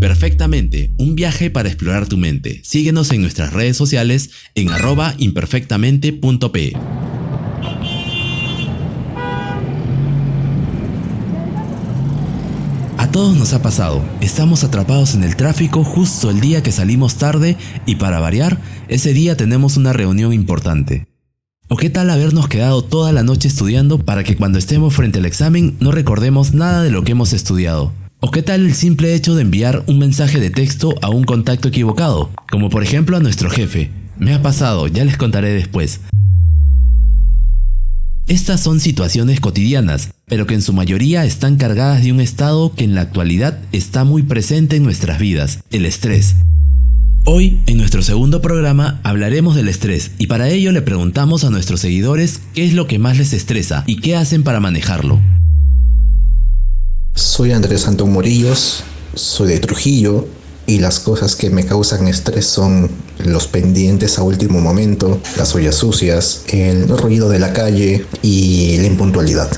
Imperfectamente, un viaje para explorar tu mente. Síguenos en nuestras redes sociales en arroba imperfectamente.p. A todos nos ha pasado, estamos atrapados en el tráfico justo el día que salimos tarde y para variar, ese día tenemos una reunión importante. ¿O qué tal habernos quedado toda la noche estudiando para que cuando estemos frente al examen no recordemos nada de lo que hemos estudiado? ¿O qué tal el simple hecho de enviar un mensaje de texto a un contacto equivocado? Como por ejemplo a nuestro jefe. Me ha pasado, ya les contaré después. Estas son situaciones cotidianas, pero que en su mayoría están cargadas de un estado que en la actualidad está muy presente en nuestras vidas, el estrés. Hoy, en nuestro segundo programa, hablaremos del estrés y para ello le preguntamos a nuestros seguidores qué es lo que más les estresa y qué hacen para manejarlo. Soy Andrés Antón Morillos, soy de Trujillo y las cosas que me causan estrés son los pendientes a último momento, las ollas sucias, el ruido de la calle y la impuntualidad.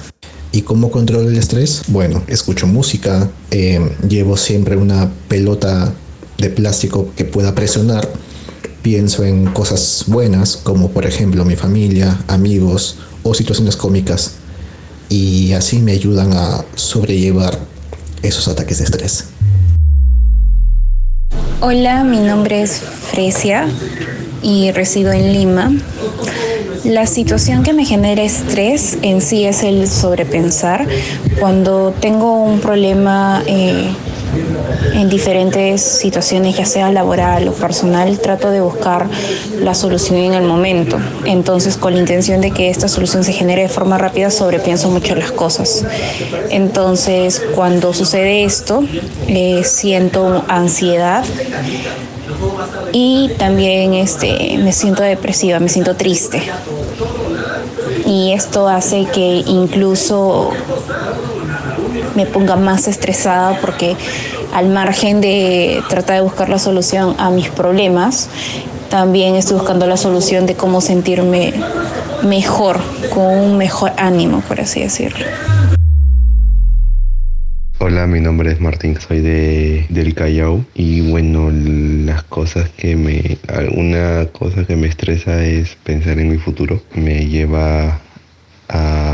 ¿Y cómo controlo el estrés? Bueno, escucho música, eh, llevo siempre una pelota de plástico que pueda presionar, pienso en cosas buenas como por ejemplo mi familia, amigos o situaciones cómicas y así me ayudan a sobrellevar esos ataques de estrés. Hola, mi nombre es Fresia y resido en Lima. La situación que me genera estrés en sí es el sobrepensar. Cuando tengo un problema eh, en diferentes situaciones, ya sea laboral o personal, trato de buscar la solución en el momento. Entonces, con la intención de que esta solución se genere de forma rápida, sobrepienso mucho las cosas. Entonces, cuando sucede esto, eh, siento ansiedad y también este, me siento depresiva, me siento triste. Y esto hace que incluso me ponga más estresada porque al margen de tratar de buscar la solución a mis problemas, también estoy buscando la solución de cómo sentirme mejor, con un mejor ánimo, por así decirlo. Hola, mi nombre es Martín, soy de del Callao y bueno, las cosas que me alguna cosa que me estresa es pensar en mi futuro, me lleva a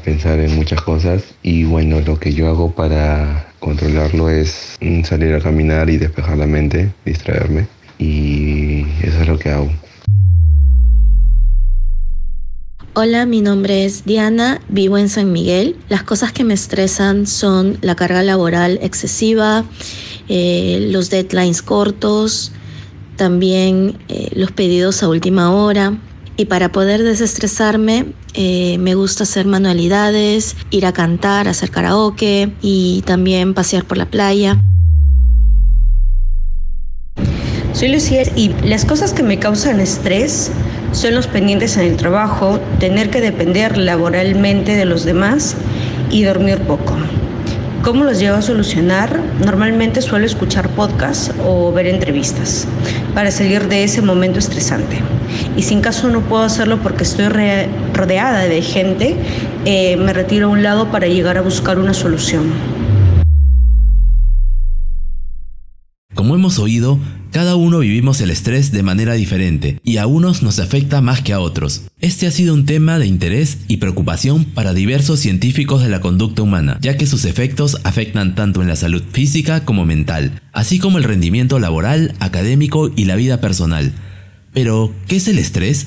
pensar en muchas cosas y bueno, lo que yo hago para controlarlo es mm, salir a caminar y despejar la mente, distraerme y eso es lo que hago. Hola, mi nombre es Diana, vivo en San Miguel. Las cosas que me estresan son la carga laboral excesiva, eh, los deadlines cortos, también eh, los pedidos a última hora. Y para poder desestresarme, eh, me gusta hacer manualidades, ir a cantar, hacer karaoke y también pasear por la playa. Soy Lucía y las cosas que me causan estrés son los pendientes en el trabajo, tener que depender laboralmente de los demás y dormir poco. ¿Cómo los llevo a solucionar? Normalmente suelo escuchar podcasts o ver entrevistas para salir de ese momento estresante. Y si en caso no puedo hacerlo porque estoy rodeada de gente, eh, me retiro a un lado para llegar a buscar una solución. Como hemos oído, cada uno vivimos el estrés de manera diferente y a unos nos afecta más que a otros. Este ha sido un tema de interés y preocupación para diversos científicos de la conducta humana, ya que sus efectos afectan tanto en la salud física como mental, así como el rendimiento laboral, académico y la vida personal. Pero, ¿qué es el estrés?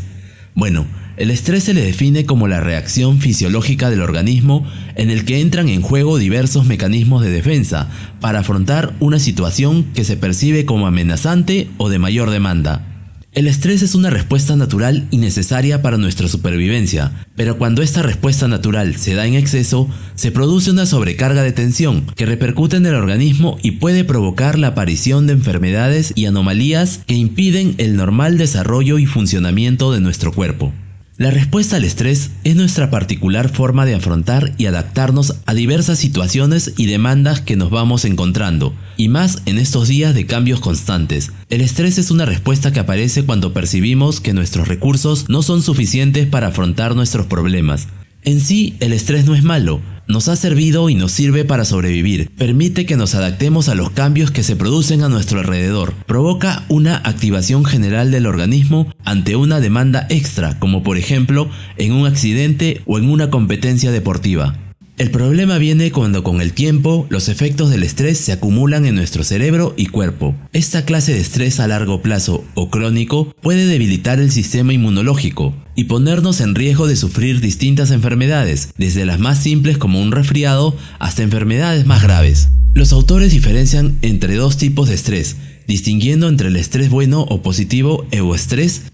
Bueno, el estrés se le define como la reacción fisiológica del organismo en el que entran en juego diversos mecanismos de defensa para afrontar una situación que se percibe como amenazante o de mayor demanda. El estrés es una respuesta natural y necesaria para nuestra supervivencia, pero cuando esta respuesta natural se da en exceso, se produce una sobrecarga de tensión que repercute en el organismo y puede provocar la aparición de enfermedades y anomalías que impiden el normal desarrollo y funcionamiento de nuestro cuerpo. La respuesta al estrés es nuestra particular forma de afrontar y adaptarnos a diversas situaciones y demandas que nos vamos encontrando, y más en estos días de cambios constantes. El estrés es una respuesta que aparece cuando percibimos que nuestros recursos no son suficientes para afrontar nuestros problemas. En sí, el estrés no es malo, nos ha servido y nos sirve para sobrevivir. Permite que nos adaptemos a los cambios que se producen a nuestro alrededor. Provoca una activación general del organismo ante una demanda extra, como por ejemplo en un accidente o en una competencia deportiva. El problema viene cuando con el tiempo los efectos del estrés se acumulan en nuestro cerebro y cuerpo. Esta clase de estrés a largo plazo o crónico puede debilitar el sistema inmunológico y ponernos en riesgo de sufrir distintas enfermedades, desde las más simples como un resfriado hasta enfermedades más graves. Los autores diferencian entre dos tipos de estrés, distinguiendo entre el estrés bueno o positivo,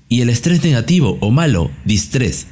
y el estrés negativo o malo, distrés.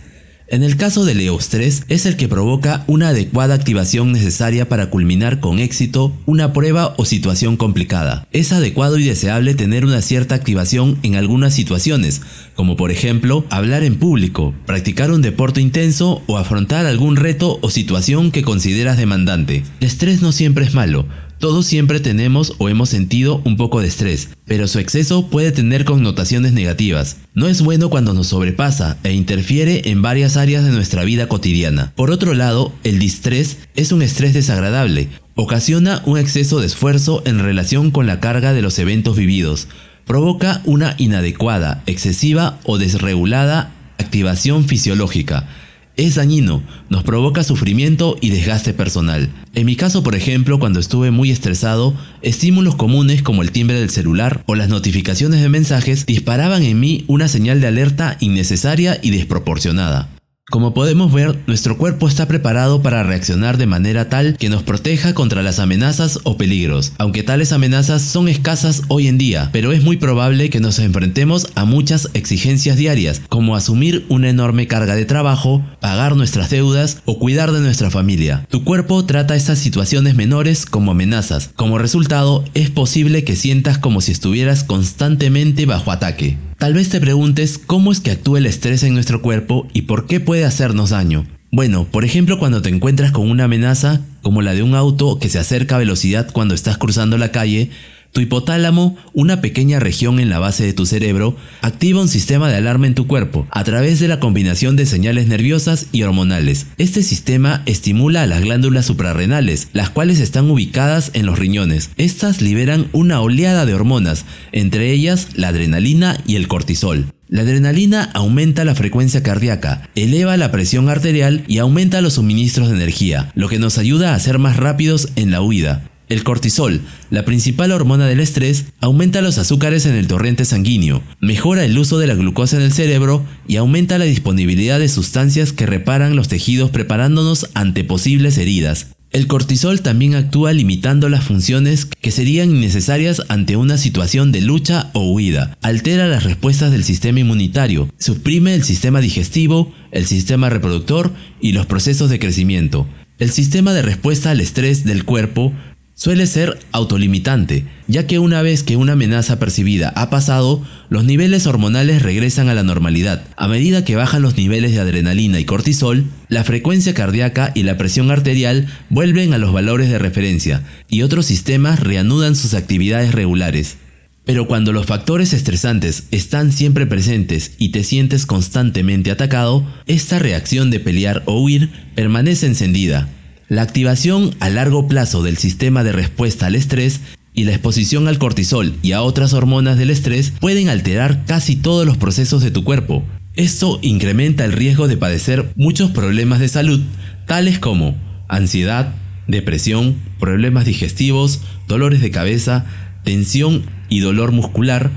En el caso del eustrés es el que provoca una adecuada activación necesaria para culminar con éxito una prueba o situación complicada. Es adecuado y deseable tener una cierta activación en algunas situaciones, como por ejemplo hablar en público, practicar un deporte intenso o afrontar algún reto o situación que consideras demandante. El estrés no siempre es malo, todos siempre tenemos o hemos sentido un poco de estrés, pero su exceso puede tener connotaciones negativas. No es bueno cuando nos sobrepasa e interfiere en varias áreas de nuestra vida cotidiana. Por otro lado, el distrés es un estrés desagradable. Ocasiona un exceso de esfuerzo en relación con la carga de los eventos vividos. Provoca una inadecuada, excesiva o desregulada activación fisiológica es dañino, nos provoca sufrimiento y desgaste personal. En mi caso, por ejemplo, cuando estuve muy estresado, estímulos comunes como el timbre del celular o las notificaciones de mensajes disparaban en mí una señal de alerta innecesaria y desproporcionada. Como podemos ver, nuestro cuerpo está preparado para reaccionar de manera tal que nos proteja contra las amenazas o peligros, aunque tales amenazas son escasas hoy en día, pero es muy probable que nos enfrentemos a muchas exigencias diarias, como asumir una enorme carga de trabajo, pagar nuestras deudas o cuidar de nuestra familia. Tu cuerpo trata estas situaciones menores como amenazas, como resultado es posible que sientas como si estuvieras constantemente bajo ataque. Tal vez te preguntes cómo es que actúa el estrés en nuestro cuerpo y por qué puede hacernos daño. Bueno, por ejemplo cuando te encuentras con una amenaza como la de un auto que se acerca a velocidad cuando estás cruzando la calle, tu hipotálamo, una pequeña región en la base de tu cerebro, activa un sistema de alarma en tu cuerpo a través de la combinación de señales nerviosas y hormonales. Este sistema estimula a las glándulas suprarrenales, las cuales están ubicadas en los riñones. Estas liberan una oleada de hormonas, entre ellas la adrenalina y el cortisol. La adrenalina aumenta la frecuencia cardíaca, eleva la presión arterial y aumenta los suministros de energía, lo que nos ayuda a ser más rápidos en la huida. El cortisol, la principal hormona del estrés, aumenta los azúcares en el torrente sanguíneo, mejora el uso de la glucosa en el cerebro y aumenta la disponibilidad de sustancias que reparan los tejidos preparándonos ante posibles heridas. El cortisol también actúa limitando las funciones que serían innecesarias ante una situación de lucha o huida. Altera las respuestas del sistema inmunitario, suprime el sistema digestivo, el sistema reproductor y los procesos de crecimiento. El sistema de respuesta al estrés del cuerpo suele ser autolimitante, ya que una vez que una amenaza percibida ha pasado, los niveles hormonales regresan a la normalidad. A medida que bajan los niveles de adrenalina y cortisol, la frecuencia cardíaca y la presión arterial vuelven a los valores de referencia, y otros sistemas reanudan sus actividades regulares. Pero cuando los factores estresantes están siempre presentes y te sientes constantemente atacado, esta reacción de pelear o huir permanece encendida, la activación a largo plazo del sistema de respuesta al estrés y la exposición al cortisol y a otras hormonas del estrés pueden alterar casi todos los procesos de tu cuerpo. Esto incrementa el riesgo de padecer muchos problemas de salud, tales como ansiedad, depresión, problemas digestivos, dolores de cabeza, tensión y dolor muscular,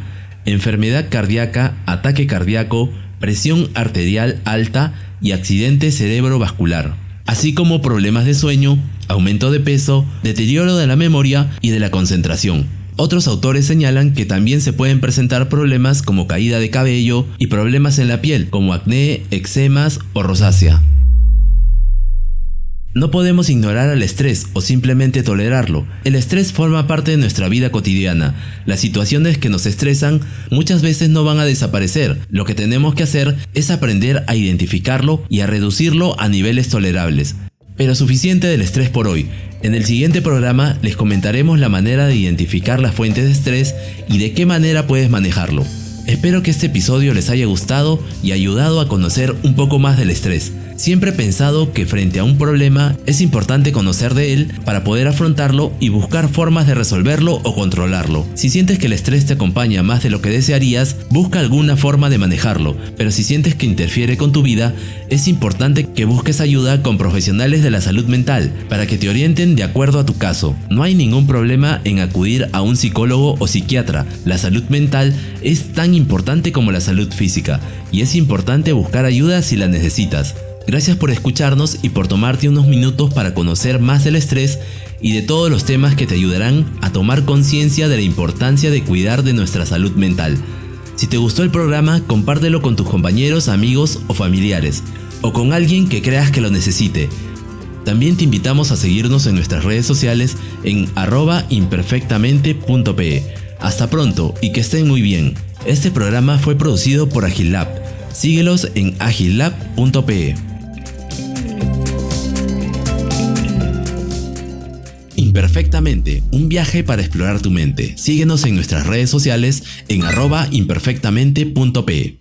enfermedad cardíaca, ataque cardíaco, presión arterial alta y accidente cerebrovascular así como problemas de sueño, aumento de peso, deterioro de la memoria y de la concentración. Otros autores señalan que también se pueden presentar problemas como caída de cabello y problemas en la piel como acné, eczemas o rosácea. No podemos ignorar al estrés o simplemente tolerarlo. El estrés forma parte de nuestra vida cotidiana. Las situaciones que nos estresan muchas veces no van a desaparecer. Lo que tenemos que hacer es aprender a identificarlo y a reducirlo a niveles tolerables. Pero suficiente del estrés por hoy. En el siguiente programa les comentaremos la manera de identificar las fuentes de estrés y de qué manera puedes manejarlo. Espero que este episodio les haya gustado y ayudado a conocer un poco más del estrés. Siempre he pensado que frente a un problema es importante conocer de él para poder afrontarlo y buscar formas de resolverlo o controlarlo. Si sientes que el estrés te acompaña más de lo que desearías, busca alguna forma de manejarlo, pero si sientes que interfiere con tu vida, es importante que busques ayuda con profesionales de la salud mental para que te orienten de acuerdo a tu caso. No hay ningún problema en acudir a un psicólogo o psiquiatra. La salud mental es tan importante como la salud física y es importante buscar ayuda si la necesitas. Gracias por escucharnos y por tomarte unos minutos para conocer más del estrés y de todos los temas que te ayudarán a tomar conciencia de la importancia de cuidar de nuestra salud mental. Si te gustó el programa, compártelo con tus compañeros, amigos o familiares, o con alguien que creas que lo necesite. También te invitamos a seguirnos en nuestras redes sociales en arroba imperfectamente.pe. Hasta pronto y que estén muy bien. Este programa fue producido por Agilab. Síguelos en agilab.pe. Imperfectamente, un viaje para explorar tu mente. Síguenos en nuestras redes sociales en arroba imperfectamente.pe.